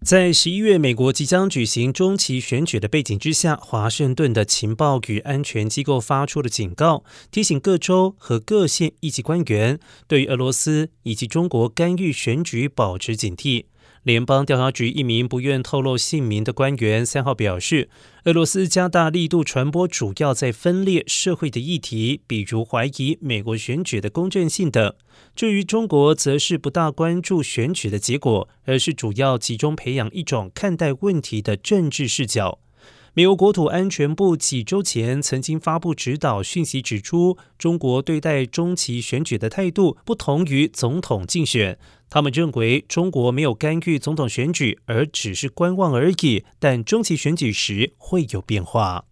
在十一月美国即将举行中期选举的背景之下，华盛顿的情报与安全机构发出了警告，提醒各州和各县一级官员对于俄罗斯以及中国干预选举保持警惕。联邦调查局一名不愿透露姓名的官员三号表示，俄罗斯加大力度传播主要在分裂社会的议题，比如怀疑美国选举的公正性等。至于中国，则是不大关注选举的结果，而是主要集中培养一种看待问题的政治视角。美国国土安全部几周前曾经发布指导讯息，指出中国对待中期选举的态度不同于总统竞选。他们认为中国没有干预总统选举，而只是观望而已。但中期选举时会有变化。